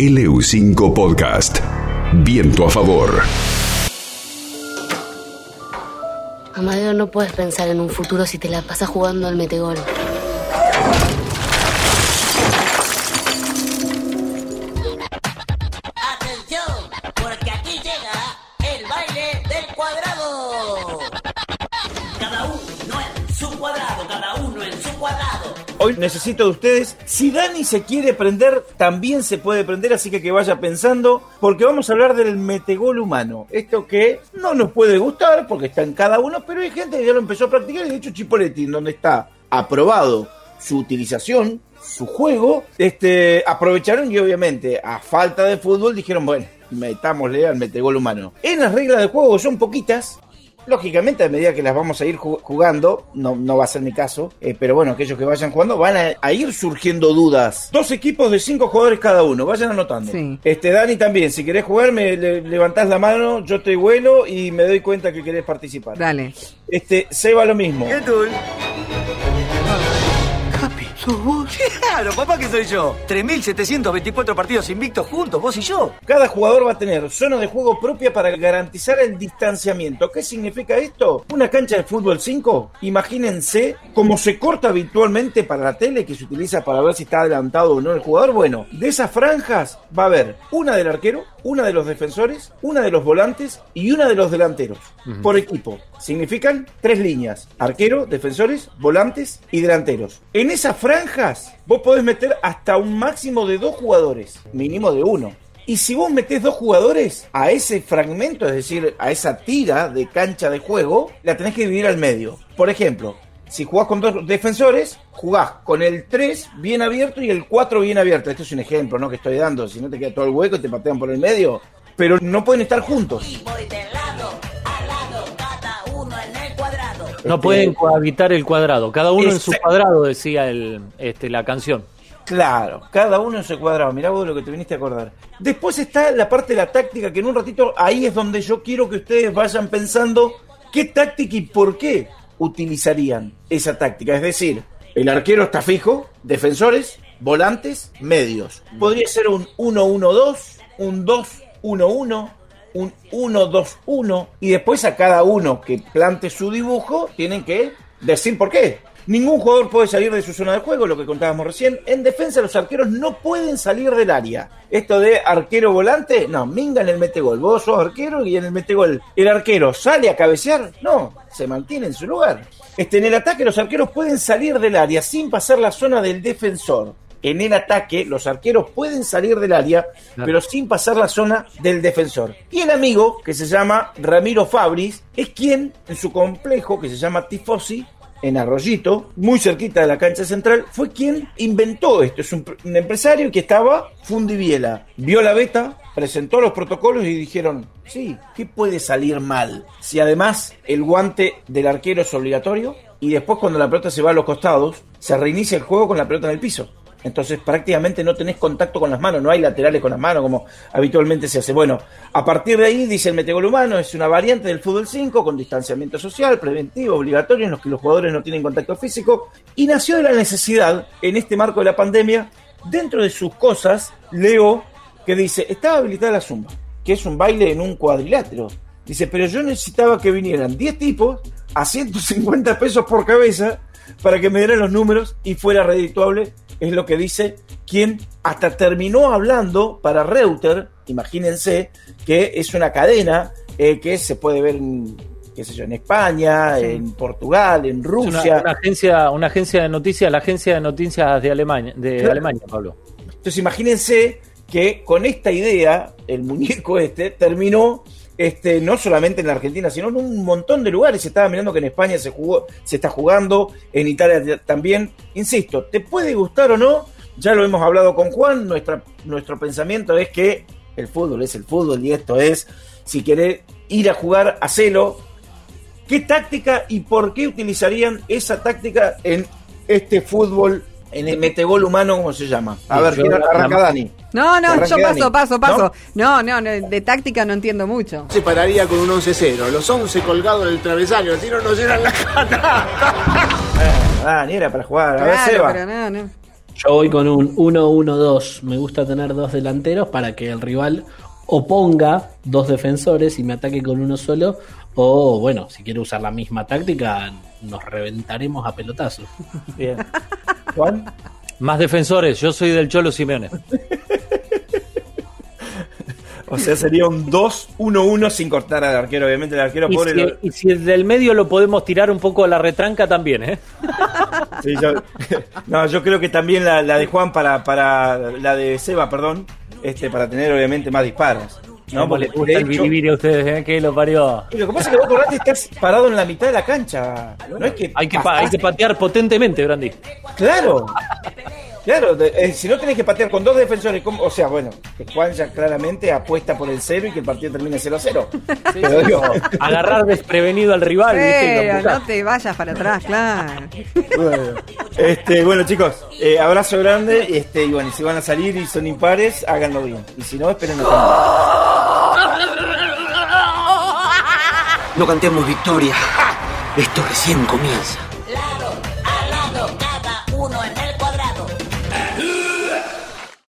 LU5 Podcast. Viento a favor. Amadeo, no puedes pensar en un futuro si te la pasas jugando al metegol. Atención, porque aquí llega el baile del cuadrado. Cada uno en su cuadrado, Hoy necesito de ustedes. Si Dani se quiere prender, también se puede prender, así que que vaya pensando, porque vamos a hablar del metegol humano. Esto que no nos puede gustar, porque está en cada uno, pero hay gente que ya lo empezó a practicar, y de hecho Chipoletti, en donde está aprobado su utilización, su juego, este, aprovecharon y obviamente, a falta de fútbol, dijeron, bueno, metámosle al metegol humano. En las reglas del juego son poquitas, Lógicamente, a medida que las vamos a ir ju- jugando, no, no va a ser mi caso, eh, pero bueno, aquellos que vayan jugando van a, a ir surgiendo dudas. Dos equipos de cinco jugadores cada uno, vayan anotando. Sí. Este, Dani también, si querés jugar, me le- levantás la mano, yo te vuelo y me doy cuenta que querés participar. Dale. Este, Seba lo mismo. Capi, ¿sos vos? Claro, papá, que soy yo. 3.724 partidos invictos juntos, vos y yo. Cada jugador va a tener zona de juego propia para garantizar el distanciamiento. ¿Qué significa esto? Una cancha de fútbol 5, imagínense cómo se corta habitualmente para la tele que se utiliza para ver si está adelantado o no el jugador. Bueno, de esas franjas va a haber una del arquero, una de los defensores, una de los volantes y una de los delanteros por equipo. Significan tres líneas: arquero, defensores, volantes y delanteros. En esas franjas vos podés meter hasta un máximo de dos jugadores, mínimo de uno. Y si vos metés dos jugadores a ese fragmento, es decir, a esa tira de cancha de juego, la tenés que dividir al medio. Por ejemplo, si jugás con dos defensores, jugás con el 3 bien abierto y el 4 bien abierto. Esto es un ejemplo, ¿no? Que estoy dando. Si no te queda todo el hueco y te patean por el medio. Pero no pueden estar juntos. No Este, pueden cohabitar el cuadrado. Cada uno en su cuadrado, decía el, este, la canción. Claro, cada uno en su cuadrado. Mirá vos lo que te viniste a acordar. Después está la parte de la táctica, que en un ratito ahí es donde yo quiero que ustedes vayan pensando qué táctica y por qué utilizarían esa táctica. Es decir, el arquero está fijo, defensores, volantes, medios. Podría ser un 1-1-2, un 2-1-1, un 1-2-1 y después a cada uno que plante su dibujo tienen que decir por qué. Ningún jugador puede salir de su zona de juego, lo que contábamos recién. En defensa los arqueros no pueden salir del área. Esto de arquero volante, no, minga en el metegol. Vos sos arquero y en el metegol el arquero sale a cabecear, no, se mantiene en su lugar. Este, en el ataque los arqueros pueden salir del área sin pasar la zona del defensor. En el ataque los arqueros pueden salir del área, pero sin pasar la zona del defensor. Y el amigo, que se llama Ramiro Fabris, es quien en su complejo, que se llama Tifosi, en Arroyito, muy cerquita de la cancha central, fue quien inventó esto. Es un, empresario que estaba fundiviela. Vio la beta, presentó los protocolos y dijeron, sí, ¿qué puede salir mal? Si además el guante del arquero es obligatorio y después cuando la pelota se va a los costados, se reinicia el juego con la pelota en el piso. Entonces prácticamente no tenés contacto con las manos, no hay laterales con las manos como habitualmente se hace. Bueno, a partir de ahí, dice el metegol humano, es una variante del fútbol 5 con distanciamiento social, preventivo, obligatorio, en los que los jugadores no tienen contacto físico. Y nació de la necesidad, en este marco de la pandemia, dentro de sus cosas, leo que dice, estaba habilitada la zumba, que es un baile en un cuadrilátero. Dice, pero yo necesitaba que vinieran 10 tipos a 150 pesos por cabeza para que me dieran los números y fuera redituable, es lo que dice quien hasta terminó hablando para Reuter, imagínense, que es una cadena eh, que se puede ver en, qué sé yo, en España, en Portugal, en Rusia. una, una agencia, una agencia de noticias, la agencia de noticias de Alemania, de Claro. Alemania, Pablo. Entonces imagínense que con esta idea, el muñeco este terminó este, no solamente en la Argentina, sino en un montón de lugares. Estaba mirando que en España se jugó, se está jugando, en Italia también. Insisto, te puede gustar o no, ya lo hemos hablado con Juan, nuestra, nuestro pensamiento es que el fútbol es el fútbol y esto es, si querés ir a jugar, hacelo. ¿Qué táctica y por qué utilizarían esa táctica en este fútbol, en el metegol humano, como se llama? A Sí, ver, ¿quién arranca Dani? No, no, yo paso, Dani. paso, paso. No, no, no, de táctica no entiendo mucho. Se pararía con un 11-0, los 11 colgados en el travesaño, así no nos llenan la cara. Ah, ni era para jugar. A ver, Claro, Seba. pero no, no. Yo voy con un 1-1-2. Me gusta tener dos delanteros para que el rival oponga dos defensores y me ataque con uno solo. O bueno, si quiere usar la misma táctica, nos reventaremos a pelotazos. Bien. Juan. Más defensores, yo soy del Cholo Simeone. O sea, sería un 2-1-1 sin cortar al arquero. Obviamente, el arquero Y pobre. si, lo- y si del medio lo podemos tirar un poco a la retranca también, ¿eh? Sí, yo, no, yo creo que también la, la de Juan para, para la de Seba, perdón, este, para tener obviamente más disparos. ¿no? ¿Cómo Porque, les gusta el biribiri a ustedes, ¿eh? Que lo parió. y lo que pasa es que vos acordate, estás parado en la mitad de la cancha. No es que Hay que, hay que patear potentemente, Brandi. Claro. Claro, de- eh, si no tenés que patear con dos defensores, ¿cómo? o sea, bueno, que Juan ya claramente apuesta por el cero y que el partido termine 0-0. Pero digo, Agarrar desprevenido al rival, Pero no te vayas para atrás, claro. bueno, este, bueno chicos, eh, abrazo grande, este, y bueno, y si van a salir y son impares, háganlo bien. Y si no, esperen No cantemos victoria. Esto recién comienza.